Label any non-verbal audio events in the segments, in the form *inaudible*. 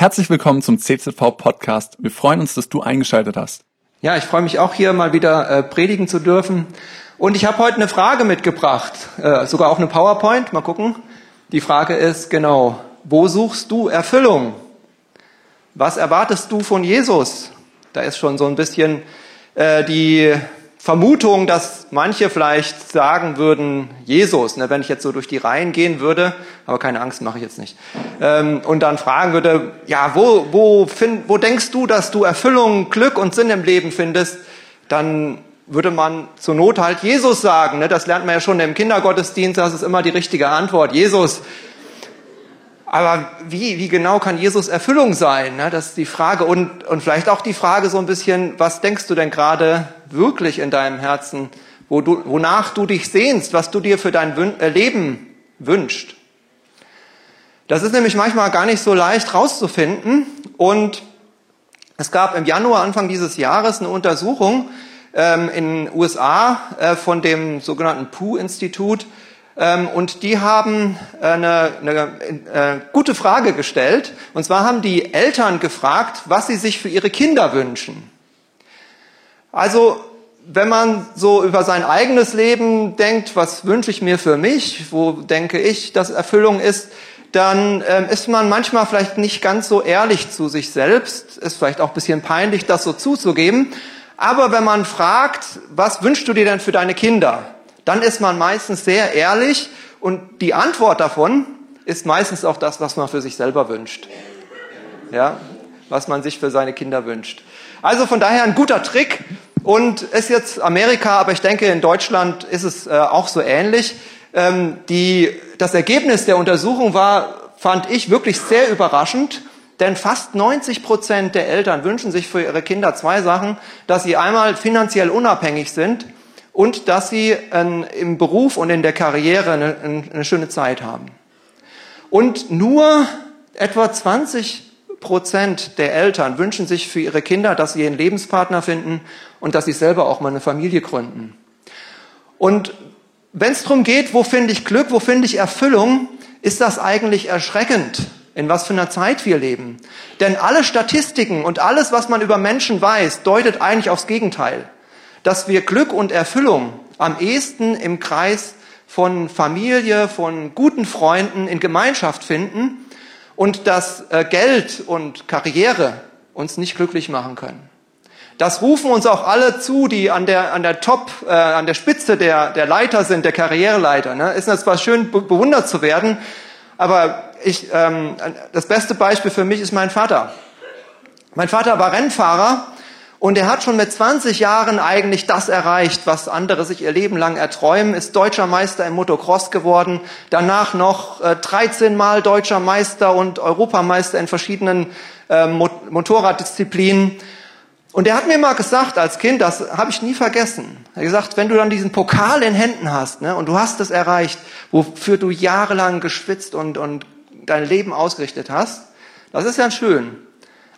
Herzlich willkommen zum CZV Podcast. Wir freuen uns, dass du eingeschaltet hast. Ja, ich freue mich auch hier mal wieder äh, predigen zu dürfen. Und ich habe heute eine Frage mitgebracht, äh, sogar auch eine PowerPoint. Mal gucken. Die Frage ist genau, wo suchst du Erfüllung? Was erwartest du von Jesus? Da ist schon so ein bisschen äh, die Vermutung, dass manche vielleicht sagen würden, Jesus, ne, wenn ich jetzt so durch die Reihen gehen würde, aber keine Angst, mache ich jetzt nicht, ähm, und dann fragen würde, ja, wo, wo, find, wo denkst du, dass du Erfüllung, Glück und Sinn im Leben findest, dann würde man zur Not halt Jesus sagen. Ne? Das lernt man ja schon im Kindergottesdienst, das ist immer die richtige Antwort. Jesus, aber wie, wie genau kann Jesus Erfüllung sein? Ne? Das ist die Frage. Und, und vielleicht auch die Frage so ein bisschen, was denkst du denn gerade wirklich in deinem Herzen, wo du, wonach du dich sehnst, was du dir für dein äh, Leben wünschst? Das ist nämlich manchmal gar nicht so leicht rauszufinden. Und es gab im Januar, Anfang dieses Jahres, eine Untersuchung ähm, in den USA äh, von dem sogenannten Pew-Institut, ähm, und die haben äh, eine, eine äh, gute Frage gestellt. Und zwar haben die Eltern gefragt, was sie sich für ihre Kinder wünschen. Also wenn man so über sein eigenes Leben denkt, was wünsche ich mir für mich, wo denke ich, dass Erfüllung ist, dann ähm, ist man manchmal vielleicht nicht ganz so ehrlich zu sich selbst, ist vielleicht auch ein bisschen peinlich, das so zuzugeben. Aber wenn man fragt, was wünschst du dir denn für deine Kinder? Dann ist man meistens sehr ehrlich und die Antwort davon ist meistens auch das, was man für sich selber wünscht. Ja, was man sich für seine Kinder wünscht. Also von daher ein guter Trick und ist jetzt Amerika, aber ich denke in Deutschland ist es äh, auch so ähnlich. Ähm, die, das Ergebnis der Untersuchung war, fand ich wirklich sehr überraschend. Denn fast 90 Prozent der Eltern wünschen sich für ihre Kinder zwei Sachen, dass sie einmal finanziell unabhängig sind und dass sie äh, im Beruf und in der Karriere eine, eine schöne Zeit haben. Und nur etwa 20 Prozent der Eltern wünschen sich für ihre Kinder, dass sie ihren Lebenspartner finden und dass sie selber auch mal eine Familie gründen. Und wenn es darum geht, wo finde ich Glück, wo finde ich Erfüllung, ist das eigentlich erschreckend, in was für einer Zeit wir leben. Denn alle Statistiken und alles, was man über Menschen weiß, deutet eigentlich aufs Gegenteil dass wir Glück und Erfüllung am ehesten im Kreis von Familie, von guten Freunden in Gemeinschaft finden und dass äh, Geld und Karriere uns nicht glücklich machen können. Das rufen uns auch alle zu, die an der, an der Top, äh, an der Spitze der, der Leiter sind, der Karriereleiter. Ne? Ist das zwar schön bewundert zu werden, aber ich, ähm, das beste Beispiel für mich ist mein Vater. Mein Vater war Rennfahrer und er hat schon mit 20 Jahren eigentlich das erreicht, was andere sich ihr Leben lang erträumen, ist deutscher Meister im Motocross geworden, danach noch äh, 13 Mal deutscher Meister und Europameister in verschiedenen äh, Motorraddisziplinen. Und er hat mir mal gesagt als Kind, das habe ich nie vergessen. Er hat gesagt, wenn du dann diesen Pokal in Händen hast ne, und du hast es erreicht, wofür du jahrelang geschwitzt und, und dein Leben ausgerichtet hast, das ist ja schön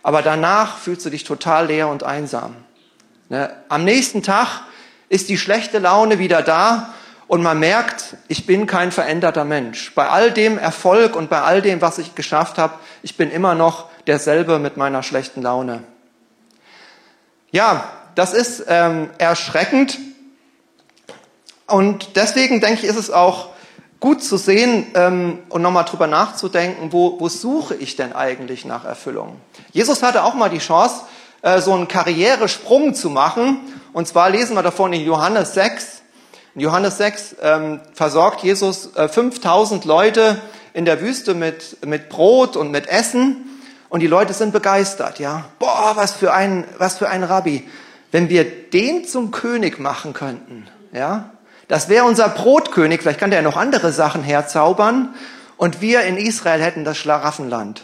aber danach fühlst du dich total leer und einsam. Ne? Am nächsten Tag ist die schlechte Laune wieder da und man merkt, ich bin kein veränderter Mensch. Bei all dem Erfolg und bei all dem, was ich geschafft habe, ich bin immer noch derselbe mit meiner schlechten Laune. Ja, das ist ähm, erschreckend und deswegen denke ich, ist es auch gut zu sehen ähm, und nochmal drüber nachzudenken, wo, wo suche ich denn eigentlich nach Erfüllung? Jesus hatte auch mal die Chance, äh, so einen Karrieresprung zu machen. Und zwar lesen wir davon in Johannes 6. In Johannes 6 ähm, versorgt Jesus äh, 5000 Leute in der Wüste mit, mit Brot und mit Essen. Und die Leute sind begeistert, ja. Boah, was für ein, was für ein Rabbi. Wenn wir den zum König machen könnten, ja, das wäre unser Brotkönig, vielleicht kann der noch andere Sachen herzaubern. Und wir in Israel hätten das Schlaraffenland.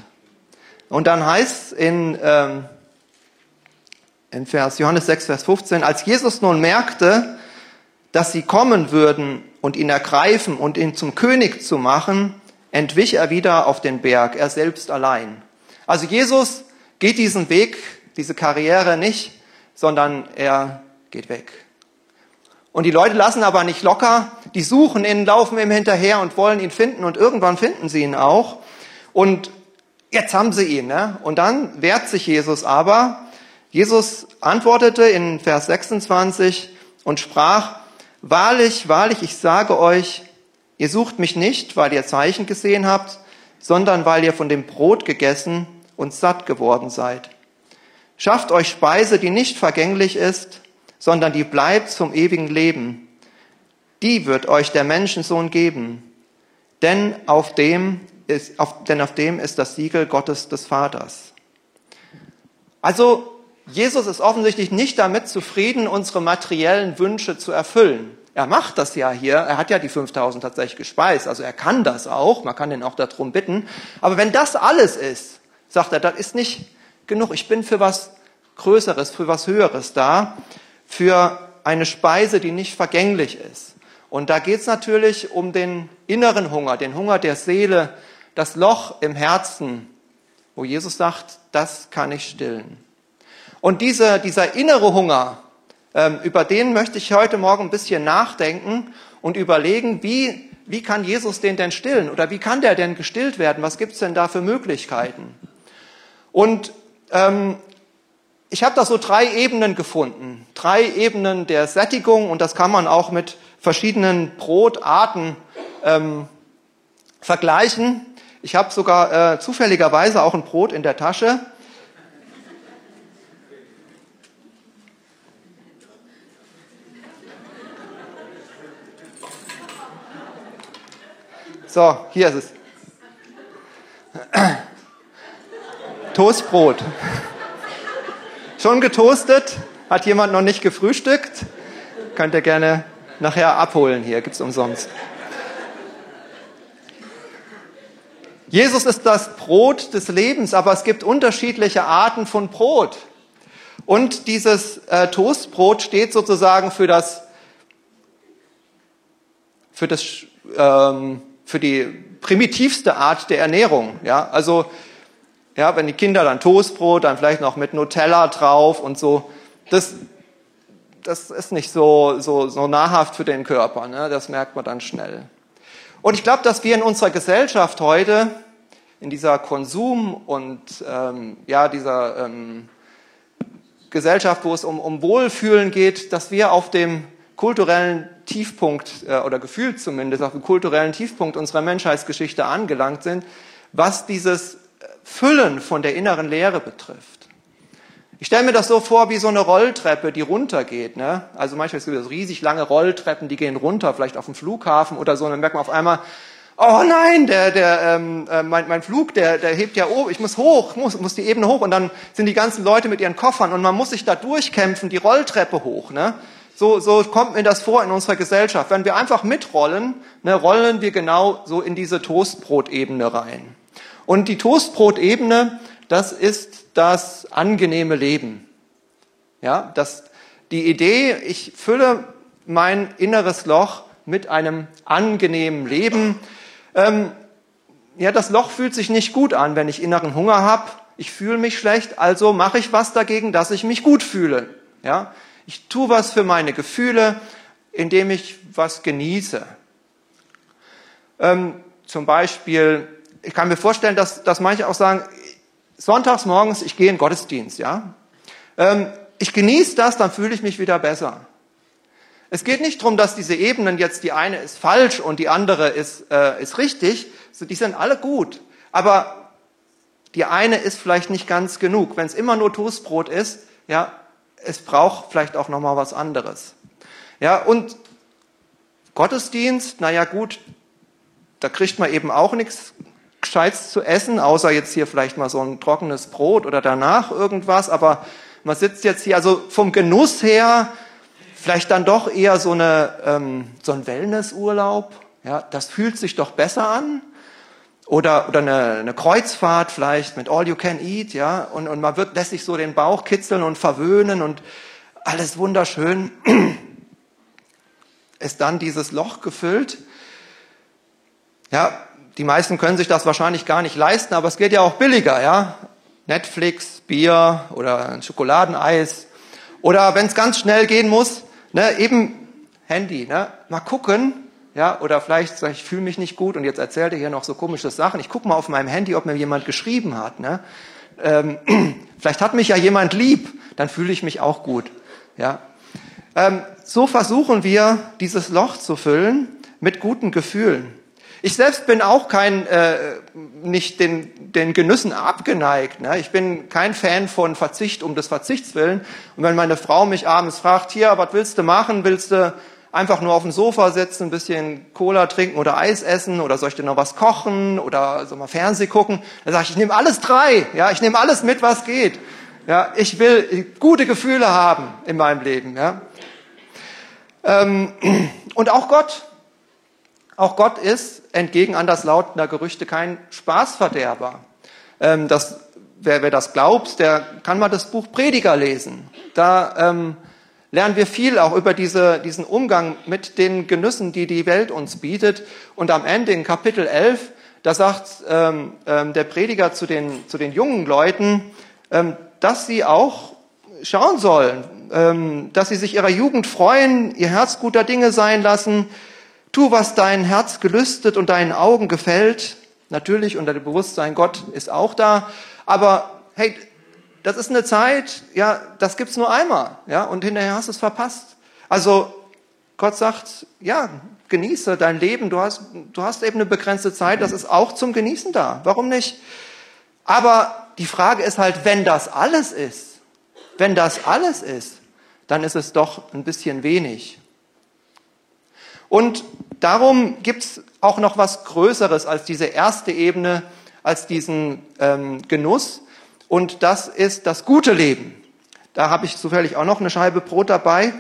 Und dann heißt in, ähm, in Vers Johannes 6, Vers 15, als Jesus nun merkte, dass sie kommen würden und ihn ergreifen und ihn zum König zu machen, entwich er wieder auf den Berg, er selbst allein. Also Jesus geht diesen Weg, diese Karriere nicht, sondern er geht weg. Und die Leute lassen aber nicht locker, die suchen ihn, laufen ihm hinterher und wollen ihn finden und irgendwann finden sie ihn auch. Und jetzt haben sie ihn. Ne? Und dann wehrt sich Jesus aber. Jesus antwortete in Vers 26 und sprach, Wahrlich, wahrlich, ich sage euch, ihr sucht mich nicht, weil ihr Zeichen gesehen habt, sondern weil ihr von dem Brot gegessen und satt geworden seid. Schafft euch Speise, die nicht vergänglich ist, sondern die bleibt zum ewigen Leben. Die wird euch der Menschensohn geben. Denn auf dem ist, auf, denn auf dem ist das Siegel Gottes des Vaters. Also, Jesus ist offensichtlich nicht damit zufrieden, unsere materiellen Wünsche zu erfüllen. Er macht das ja hier. Er hat ja die 5000 tatsächlich gespeist. Also er kann das auch. Man kann ihn auch darum bitten. Aber wenn das alles ist, sagt er, das ist nicht genug. Ich bin für was Größeres, für was Höheres da. Für eine Speise, die nicht vergänglich ist. Und da geht es natürlich um den inneren Hunger, den Hunger der Seele, das Loch im Herzen, wo Jesus sagt, das kann ich stillen. Und dieser, dieser innere Hunger, ähm, über den möchte ich heute Morgen ein bisschen nachdenken und überlegen, wie, wie kann Jesus den denn stillen oder wie kann der denn gestillt werden? Was gibt's denn da für Möglichkeiten? Und ähm, ich habe da so drei Ebenen gefunden. Drei Ebenen der Sättigung und das kann man auch mit verschiedenen Brotarten ähm, vergleichen. Ich habe sogar äh, zufälligerweise auch ein Brot in der Tasche. So, hier ist es. Toastbrot. Schon getoastet? Hat jemand noch nicht gefrühstückt? Könnt ihr gerne nachher abholen hier, gibt's umsonst. Jesus ist das Brot des Lebens, aber es gibt unterschiedliche Arten von Brot. Und dieses äh, Toastbrot steht sozusagen für das, für das, ähm, für die primitivste Art der Ernährung. Ja, also ja, wenn die Kinder dann Toastbrot, dann vielleicht noch mit Nutella drauf und so. Das, das ist nicht so, so, so nahrhaft für den Körper. Ne? Das merkt man dann schnell. Und ich glaube, dass wir in unserer Gesellschaft heute, in dieser Konsum- und ähm, ja, dieser ähm, Gesellschaft, wo es um, um Wohlfühlen geht, dass wir auf dem kulturellen Tiefpunkt äh, oder gefühlt zumindest auf dem kulturellen Tiefpunkt unserer Menschheitsgeschichte angelangt sind, was dieses Füllen von der inneren Leere betrifft. Ich stelle mir das so vor wie so eine Rolltreppe, die runtergeht. Ne? Also manchmal gibt es riesig lange Rolltreppen, die gehen runter, vielleicht auf dem Flughafen oder so, und dann merkt man auf einmal, oh nein, der, der, ähm, äh, mein, mein Flug, der, der hebt ja oben, ich muss hoch, muss, muss die Ebene hoch und dann sind die ganzen Leute mit ihren Koffern und man muss sich da durchkämpfen, die Rolltreppe hoch. Ne? So, so kommt mir das vor in unserer Gesellschaft. Wenn wir einfach mitrollen, ne, rollen wir genau so in diese Toastbrotebene rein. Und die Toastbrotebene, das ist das angenehme Leben. Ja, das, die Idee, ich fülle mein inneres Loch mit einem angenehmen Leben. Ähm, ja, das Loch fühlt sich nicht gut an, wenn ich inneren Hunger habe. Ich fühle mich schlecht, also mache ich was dagegen, dass ich mich gut fühle. Ja, ich tue was für meine Gefühle, indem ich was genieße. Ähm, zum Beispiel ich kann mir vorstellen, dass, dass manche auch sagen, sonntags morgens, ich gehe in Gottesdienst, ja. Ähm, ich genieße das, dann fühle ich mich wieder besser. Es geht nicht darum, dass diese Ebenen jetzt, die eine ist falsch und die andere ist, äh, ist richtig. Die sind alle gut. Aber die eine ist vielleicht nicht ganz genug. Wenn es immer nur Toastbrot ist, ja, es braucht vielleicht auch nochmal was anderes. Ja, und Gottesdienst, naja gut, da kriegt man eben auch nichts Gescheites zu essen, außer jetzt hier vielleicht mal so ein trockenes Brot oder danach irgendwas. Aber man sitzt jetzt hier, also vom Genuss her, vielleicht dann doch eher so, eine, ähm, so ein Wellnessurlaub. Ja, das fühlt sich doch besser an. Oder, oder eine, eine Kreuzfahrt vielleicht mit All You Can Eat, ja. Und, und man wird, lässt sich so den Bauch kitzeln und verwöhnen und alles wunderschön. *clears throat* Ist dann dieses Loch gefüllt. Ja, die meisten können sich das wahrscheinlich gar nicht leisten, aber es geht ja auch billiger, ja. Netflix, Bier oder ein Schokoladeneis. Oder wenn es ganz schnell gehen muss, ne, eben Handy, ne, mal gucken, ja, oder vielleicht sag ich, ich fühle mich nicht gut und jetzt erzählt er hier noch so komische Sachen. Ich gucke mal auf meinem Handy, ob mir jemand geschrieben hat. Ne? Ähm, *clears throat* vielleicht hat mich ja jemand lieb, dann fühle ich mich auch gut. Ja. Ähm, so versuchen wir, dieses Loch zu füllen mit guten Gefühlen. Ich selbst bin auch kein, äh, nicht den, den Genüssen abgeneigt. Ne? Ich bin kein Fan von Verzicht um des Verzichts willen. Und wenn meine Frau mich abends fragt, hier, was willst du machen? Willst du einfach nur auf dem Sofa sitzen, ein bisschen Cola trinken oder Eis essen oder soll ich dir noch was kochen oder so mal Fernseh gucken? Dann sage ich, ich nehme alles drei. Ja, ich nehme alles mit, was geht. Ja, ich will gute Gefühle haben in meinem Leben. Ja. Ähm, *clears throat* und auch Gott auch Gott ist, entgegen anderslautender Gerüchte, kein Spaßverderber. Ähm, das, wer, wer das glaubt, der kann mal das Buch Prediger lesen. Da ähm, lernen wir viel auch über diese, diesen Umgang mit den Genüssen, die die Welt uns bietet. Und am Ende in Kapitel 11, da sagt ähm, ähm, der Prediger zu den, zu den jungen Leuten, ähm, dass sie auch schauen sollen, ähm, dass sie sich ihrer Jugend freuen, ihr Herz guter Dinge sein lassen, Tu, was dein Herz gelüstet und deinen Augen gefällt. Natürlich unter dem Bewusstsein, Gott ist auch da. Aber hey, das ist eine Zeit, ja, das gibt's nur einmal, ja, und hinterher hast du es verpasst. Also Gott sagt, ja, genieße dein Leben. Du hast, du hast eben eine begrenzte Zeit. Das ist auch zum Genießen da. Warum nicht? Aber die Frage ist halt, wenn das alles ist, wenn das alles ist, dann ist es doch ein bisschen wenig. Und darum gibt's auch noch was Größeres als diese erste Ebene, als diesen ähm, Genuss. Und das ist das gute Leben. Da habe ich zufällig auch noch eine Scheibe Brot dabei.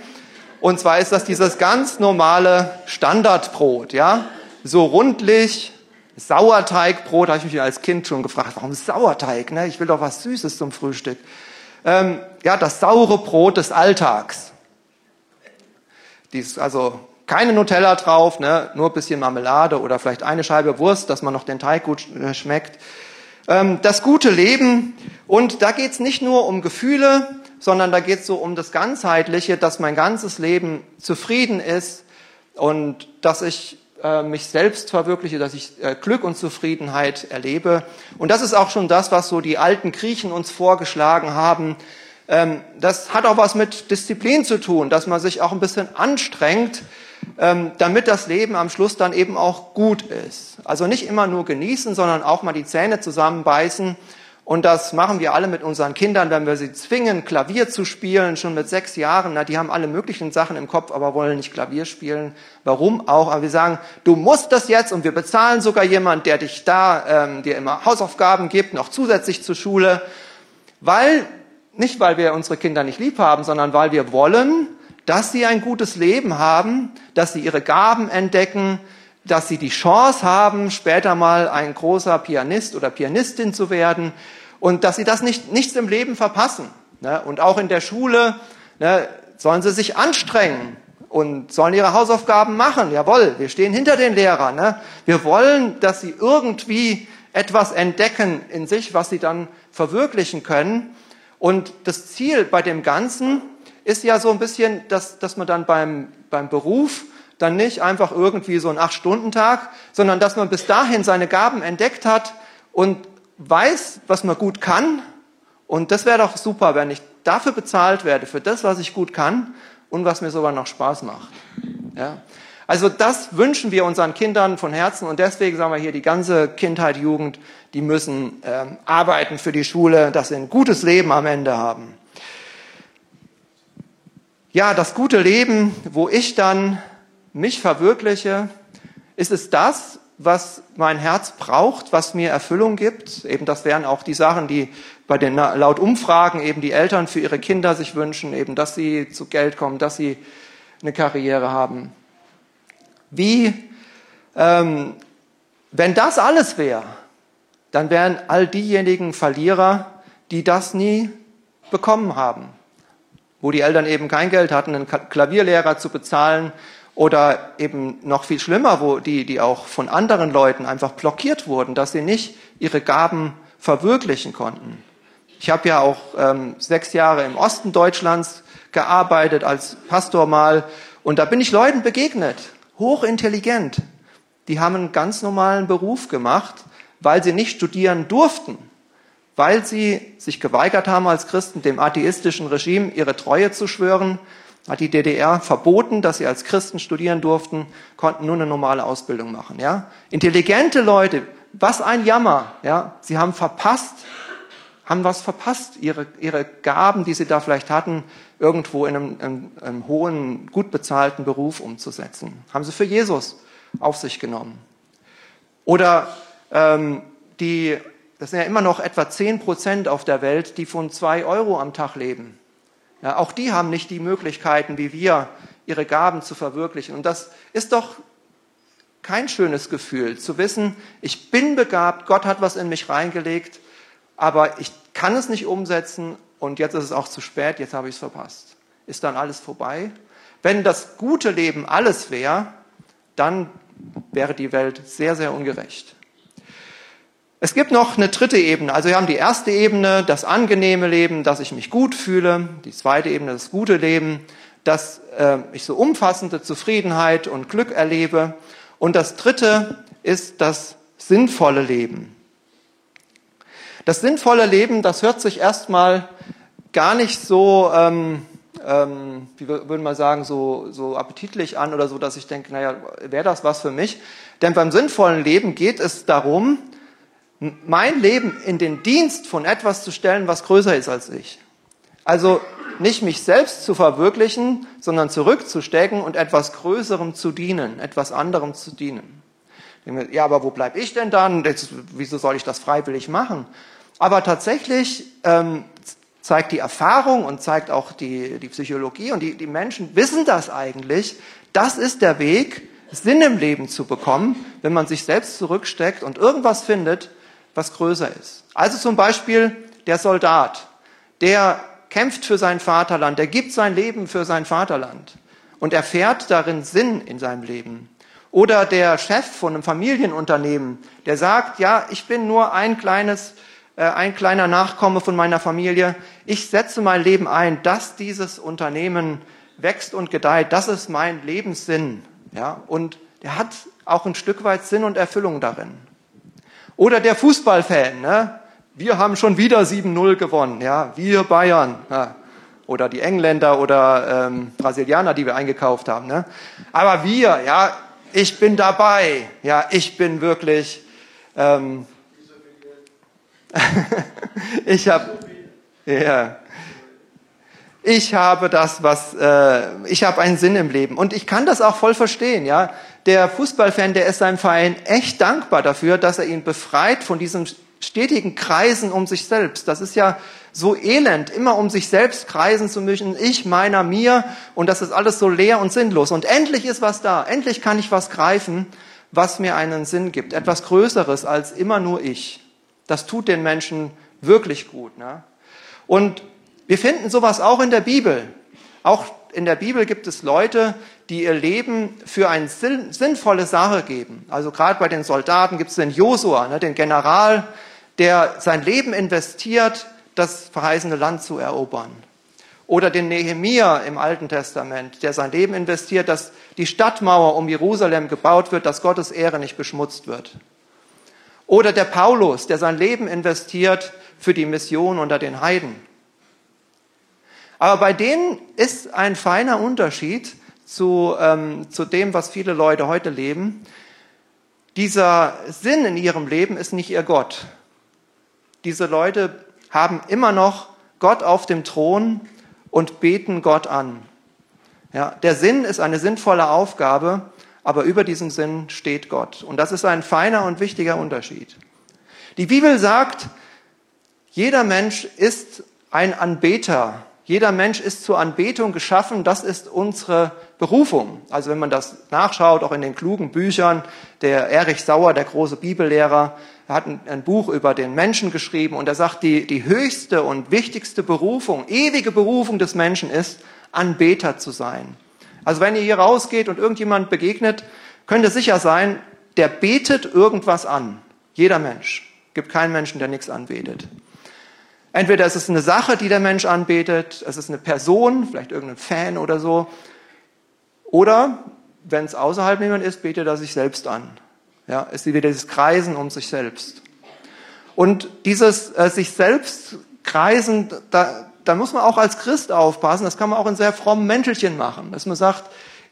Und zwar ist das dieses ganz normale Standardbrot, ja, so rundlich, Sauerteigbrot. Habe ich mich als Kind schon gefragt, warum Sauerteig? Ne? Ich will doch was Süßes zum Frühstück. Ähm, ja, das saure Brot des Alltags. Dies, also keine Nutella drauf, ne? nur ein bisschen Marmelade oder vielleicht eine Scheibe Wurst, dass man noch den Teig gut äh, schmeckt. Ähm, das gute Leben. Und da geht es nicht nur um Gefühle, sondern da geht es so um das Ganzheitliche, dass mein ganzes Leben zufrieden ist und dass ich äh, mich selbst verwirkliche, dass ich äh, Glück und Zufriedenheit erlebe. Und das ist auch schon das, was so die alten Griechen uns vorgeschlagen haben. Ähm, das hat auch was mit Disziplin zu tun, dass man sich auch ein bisschen anstrengt, damit das Leben am Schluss dann eben auch gut ist. Also nicht immer nur genießen, sondern auch mal die Zähne zusammenbeißen. Und das machen wir alle mit unseren Kindern, wenn wir sie zwingen, Klavier zu spielen, schon mit sechs Jahren. Na, die haben alle möglichen Sachen im Kopf, aber wollen nicht Klavier spielen. Warum auch? Aber wir sagen, du musst das jetzt und wir bezahlen sogar jemand, der dich da, ähm, dir immer Hausaufgaben gibt, noch zusätzlich zur Schule. Weil, nicht weil wir unsere Kinder nicht lieb haben, sondern weil wir wollen, dass sie ein gutes Leben haben, dass sie ihre Gaben entdecken, dass sie die Chance haben, später mal ein großer Pianist oder Pianistin zu werden und dass sie das nicht, nichts im Leben verpassen. Ne? Und auch in der Schule ne, sollen sie sich anstrengen und sollen ihre Hausaufgaben machen. Jawohl, wir stehen hinter den Lehrern. Ne? Wir wollen, dass sie irgendwie etwas entdecken in sich, was sie dann verwirklichen können. Und das Ziel bei dem Ganzen ist ja so ein bisschen, dass, dass man dann beim, beim Beruf dann nicht einfach irgendwie so einen Acht-Stunden-Tag, sondern dass man bis dahin seine Gaben entdeckt hat und weiß, was man gut kann. Und das wäre doch super, wenn ich dafür bezahlt werde, für das, was ich gut kann und was mir sogar noch Spaß macht. Ja? Also das wünschen wir unseren Kindern von Herzen und deswegen sagen wir hier, die ganze Kindheit, Jugend, die müssen ähm, arbeiten für die Schule, dass sie ein gutes Leben am Ende haben ja, das gute Leben, wo ich dann mich verwirkliche, ist es das, was mein Herz braucht, was mir Erfüllung gibt. Eben das wären auch die Sachen, die bei den laut Umfragen eben die Eltern für ihre Kinder sich wünschen, eben dass sie zu Geld kommen, dass sie eine Karriere haben. Wie, ähm, wenn das alles wäre, dann wären all diejenigen Verlierer, die das nie bekommen haben wo die Eltern eben kein Geld hatten, einen Klavierlehrer zu bezahlen oder eben noch viel schlimmer, wo die, die auch von anderen Leuten einfach blockiert wurden, dass sie nicht ihre Gaben verwirklichen konnten. Ich habe ja auch ähm, sechs Jahre im Osten Deutschlands gearbeitet als Pastor mal und da bin ich Leuten begegnet hochintelligent. Die haben einen ganz normalen Beruf gemacht, weil sie nicht studieren durften, weil sie sich geweigert haben als Christen dem atheistischen Regime ihre Treue zu schwören, hat die DDR verboten, dass sie als Christen studieren durften, konnten nur eine normale Ausbildung machen. Ja? Intelligente Leute, was ein Jammer. Ja? Sie haben verpasst, haben was verpasst, ihre, ihre Gaben, die sie da vielleicht hatten, irgendwo in einem, einem, einem hohen, gut bezahlten Beruf umzusetzen. Haben sie für Jesus auf sich genommen. Oder ähm, die, das sind ja immer noch etwa zehn Prozent auf der Welt, die von zwei Euro am Tag leben. Ja, auch die haben nicht die Möglichkeiten, wie wir, ihre Gaben zu verwirklichen. Und das ist doch kein schönes Gefühl, zu wissen, ich bin begabt, Gott hat was in mich reingelegt, aber ich kann es nicht umsetzen und jetzt ist es auch zu spät, jetzt habe ich es verpasst. Ist dann alles vorbei? Wenn das gute Leben alles wäre, dann wäre die Welt sehr, sehr ungerecht. Es gibt noch eine dritte Ebene. Also wir haben die erste Ebene, das angenehme Leben, dass ich mich gut fühle. Die zweite Ebene, das gute Leben, dass äh, ich so umfassende Zufriedenheit und Glück erlebe. Und das dritte ist das sinnvolle Leben. Das sinnvolle Leben, das hört sich erstmal gar nicht so, ähm, ähm, wie würde man sagen, so, so appetitlich an oder so, dass ich denke, naja, wäre das was für mich? Denn beim sinnvollen Leben geht es darum, mein Leben in den Dienst von etwas zu stellen, was größer ist als ich. Also nicht mich selbst zu verwirklichen, sondern zurückzustecken und etwas Größerem zu dienen, etwas anderem zu dienen. Ja, aber wo bleibe ich denn dann? wieso soll ich das freiwillig machen? Aber tatsächlich ähm, zeigt die Erfahrung und zeigt auch die, die Psychologie und die, die Menschen wissen das eigentlich. Das ist der Weg, Sinn im Leben zu bekommen, wenn man sich selbst zurücksteckt und irgendwas findet, was größer ist. Also zum Beispiel der Soldat, der kämpft für sein Vaterland, der gibt sein Leben für sein Vaterland und erfährt darin Sinn in seinem Leben. Oder der Chef von einem Familienunternehmen, der sagt, ja, ich bin nur ein kleines, äh, ein kleiner Nachkomme von meiner Familie. Ich setze mein Leben ein, dass dieses Unternehmen wächst und gedeiht. Das ist mein Lebenssinn. Ja, und der hat auch ein Stück weit Sinn und Erfüllung darin. Oder der Fußballfan, ne? wir haben schon wieder 7-0 gewonnen, ja, wir Bayern. Ja. Oder die Engländer oder ähm, Brasilianer, die wir eingekauft haben. Ne? Aber wir, ja, ich bin dabei, ja, ich bin wirklich. Ähm, *laughs* ich habe, ja, ich habe das, was, äh, ich habe einen Sinn im Leben und ich kann das auch voll verstehen, ja der Fußballfan, der ist seinem Verein echt dankbar dafür, dass er ihn befreit von diesem stetigen Kreisen um sich selbst. Das ist ja so elend, immer um sich selbst kreisen zu müssen, ich, meiner, mir, und das ist alles so leer und sinnlos. Und endlich ist was da, endlich kann ich was greifen, was mir einen Sinn gibt, etwas Größeres als immer nur ich. Das tut den Menschen wirklich gut. Ne? Und wir finden sowas auch in der Bibel. Auch in der Bibel gibt es Leute, die ihr Leben für eine sinnvolle Sache geben. Also gerade bei den Soldaten gibt es den Josua, ne, den General, der sein Leben investiert, das verheißene Land zu erobern. Oder den Nehemia im Alten Testament, der sein Leben investiert, dass die Stadtmauer um Jerusalem gebaut wird, dass Gottes Ehre nicht beschmutzt wird. Oder der Paulus, der sein Leben investiert für die Mission unter den Heiden. Aber bei denen ist ein feiner Unterschied zu, ähm, zu dem, was viele Leute heute leben. Dieser Sinn in ihrem Leben ist nicht ihr Gott. Diese Leute haben immer noch Gott auf dem Thron und beten Gott an. Ja, der Sinn ist eine sinnvolle Aufgabe, aber über diesem Sinn steht Gott. Und das ist ein feiner und wichtiger Unterschied. Die Bibel sagt, jeder Mensch ist ein Anbeter jeder Mensch ist zur Anbetung geschaffen, das ist unsere Berufung. Also wenn man das nachschaut, auch in den klugen Büchern, der Erich Sauer, der große Bibellehrer, hat ein, Buch über den Menschen geschrieben und er sagt, die, die höchste und wichtigste Berufung, ewige Berufung des Menschen ist, Anbeter zu sein. Also wenn ihr hier rausgeht und irgendjemand begegnet, könnt ihr sicher sein, der betet irgendwas an. Jeder Mensch. Gibt keinen Menschen, der nichts anbetet. Entweder ist es eine Sache, die der Mensch anbetet, es ist eine Person, vielleicht irgendein Fan oder so. Oder wenn es außerhalb niemand ist, betet er sich selbst an. Ja, ist wieder dieses Kreisen um sich selbst. Und dieses äh, sich selbst kreisen, da, da muss man auch als Christ aufpassen. Das kann man auch in sehr frommen Mäntelchen machen, dass man sagt,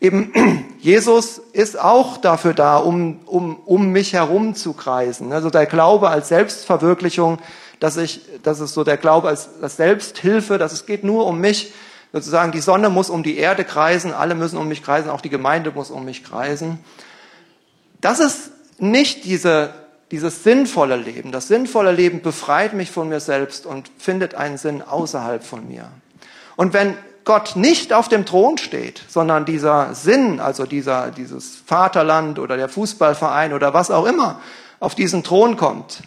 eben *clears throat* Jesus ist auch dafür da, um, um, um mich herum zu kreisen. Also der Glaube als Selbstverwirklichung, dass ich, das ist so der Glaube als, als Selbsthilfe, dass es geht nur um mich. Sozusagen die Sonne muss um die Erde kreisen, alle müssen um mich kreisen, auch die Gemeinde muss um mich kreisen. Das ist nicht diese, dieses sinnvolle Leben. Das sinnvolle Leben befreit mich von mir selbst und findet einen Sinn außerhalb von mir. Und wenn Gott nicht auf dem Thron steht, sondern dieser Sinn, also dieser, dieses Vaterland oder der Fußballverein oder was auch immer auf diesen Thron kommt,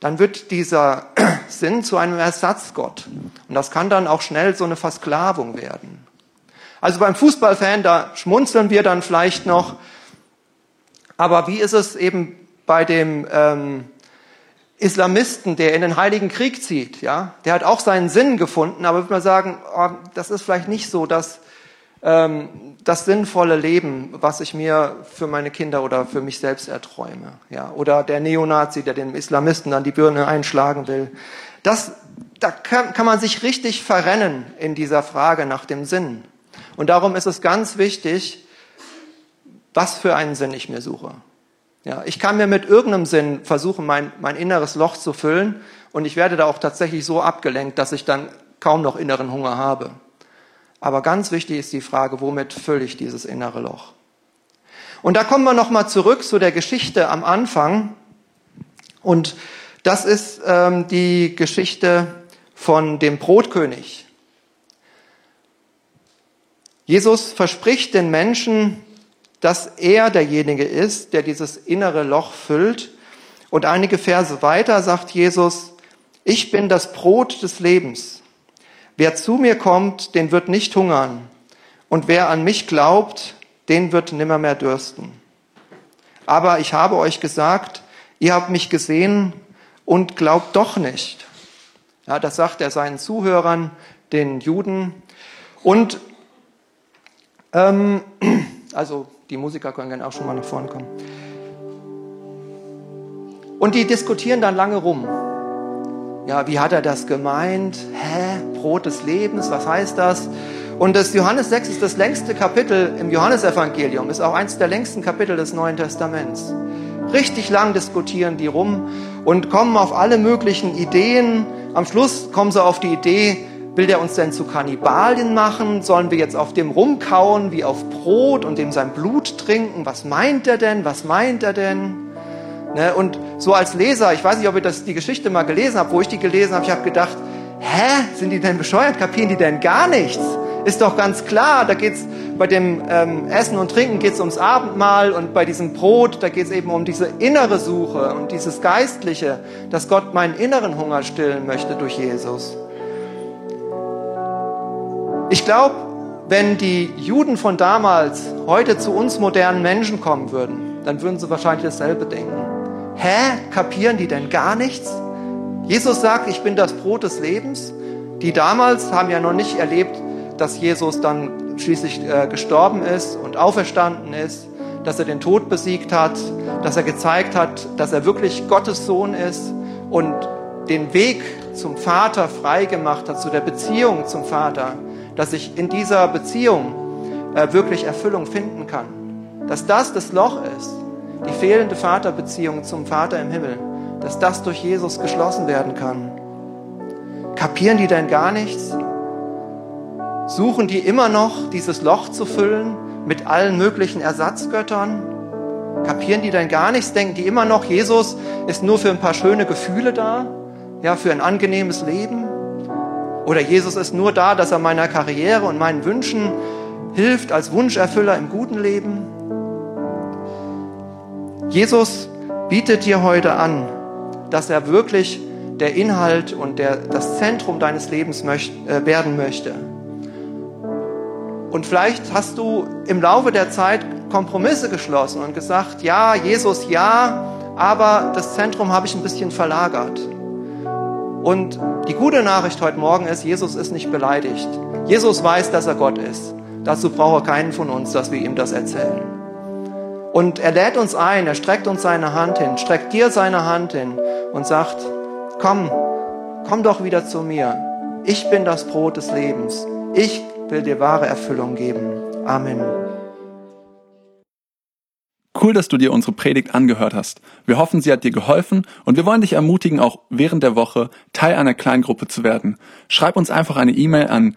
dann wird dieser *clears throat* Sinn zu einem Ersatzgott. Und das kann dann auch schnell so eine Versklavung werden. Also beim Fußballfan, da schmunzeln wir dann vielleicht noch, aber wie ist es eben bei dem ähm, Islamisten, der in den Heiligen Krieg zieht? Ja, der hat auch seinen Sinn gefunden, aber würde man sagen, oh, das ist vielleicht nicht so das, ähm, das sinnvolle Leben, was ich mir für meine Kinder oder für mich selbst erträume. Ja, oder der Neonazi, der dem Islamisten dann die Birne einschlagen will. Das, da kann, kann man sich richtig verrennen in dieser Frage nach dem Sinn. Und darum ist es ganz wichtig, was für einen Sinn ich mir suche. Ja, ich kann mir mit irgendeinem Sinn versuchen, mein, mein inneres Loch zu füllen und ich werde da auch tatsächlich so abgelenkt, dass ich dann kaum noch inneren Hunger habe. Aber ganz wichtig ist die Frage, womit fülle ich dieses innere Loch? Und da kommen wir nochmal zurück zu der Geschichte am Anfang. Und das ist ähm, die Geschichte von dem Brotkönig. Jesus verspricht den Menschen, dass er derjenige ist, der dieses innere Loch füllt. Und einige Verse weiter sagt Jesus, ich bin das Brot des Lebens. Wer zu mir kommt, den wird nicht hungern. Und wer an mich glaubt, den wird nimmermehr dürsten. Aber ich habe euch gesagt, ihr habt mich gesehen und glaubt doch nicht. Ja, das sagt er seinen Zuhörern, den Juden. Und ähm, *clears throat* also die Musiker können gerne auch schon mal nach vorne kommen. Und die diskutieren dann lange rum. Ja, wie hat er das gemeint? Hä? Brot des Lebens, was heißt das? Und das Johannes 6 ist das längste Kapitel im Johannesevangelium, ist auch eines der längsten Kapitel des Neuen Testaments. Richtig lang diskutieren die rum und kommen auf alle möglichen Ideen. Am Schluss kommen sie auf die Idee, Will der uns denn zu Kannibalien machen? Sollen wir jetzt auf dem rumkauen wie auf Brot und dem sein Blut trinken? Was meint er denn? Was meint er denn? Ne? Und so als Leser, ich weiß nicht, ob ihr das, die Geschichte mal gelesen habt, wo ich die gelesen habe, ich habe gedacht, hä, sind die denn bescheuert? Kapieren die denn gar nichts? Ist doch ganz klar, da geht's bei dem ähm, Essen und Trinken geht's ums Abendmahl und bei diesem Brot, da geht's eben um diese innere Suche und dieses Geistliche, dass Gott meinen inneren Hunger stillen möchte durch Jesus. Ich glaube, wenn die Juden von damals heute zu uns modernen Menschen kommen würden, dann würden sie wahrscheinlich dasselbe denken. Hä? Kapieren die denn gar nichts? Jesus sagt, ich bin das Brot des Lebens. Die damals haben ja noch nicht erlebt, dass Jesus dann schließlich äh, gestorben ist und auferstanden ist, dass er den Tod besiegt hat, dass er gezeigt hat, dass er wirklich Gottes Sohn ist und den Weg zum Vater freigemacht hat, zu der Beziehung zum Vater dass ich in dieser Beziehung äh, wirklich Erfüllung finden kann. Dass das das Loch ist, die fehlende Vaterbeziehung zum Vater im Himmel, dass das durch Jesus geschlossen werden kann. Kapieren die denn gar nichts? Suchen die immer noch dieses Loch zu füllen mit allen möglichen Ersatzgöttern? Kapieren die denn gar nichts? Denken die immer noch, Jesus ist nur für ein paar schöne Gefühle da? Ja, für ein angenehmes Leben? Oder Jesus ist nur da, dass er meiner Karriere und meinen Wünschen hilft als Wunscherfüller im guten Leben. Jesus bietet dir heute an, dass er wirklich der Inhalt und der, das Zentrum deines Lebens möcht, äh, werden möchte. Und vielleicht hast du im Laufe der Zeit Kompromisse geschlossen und gesagt, ja, Jesus, ja, aber das Zentrum habe ich ein bisschen verlagert. Und die gute Nachricht heute Morgen ist, Jesus ist nicht beleidigt. Jesus weiß, dass er Gott ist. Dazu braucht er keinen von uns, dass wir ihm das erzählen. Und er lädt uns ein, er streckt uns seine Hand hin, streckt dir seine Hand hin und sagt, komm, komm doch wieder zu mir. Ich bin das Brot des Lebens. Ich will dir wahre Erfüllung geben. Amen. Cool, dass du dir unsere Predigt angehört hast. Wir hoffen, sie hat dir geholfen und wir wollen dich ermutigen, auch während der Woche Teil einer Kleingruppe zu werden. Schreib uns einfach eine E-Mail an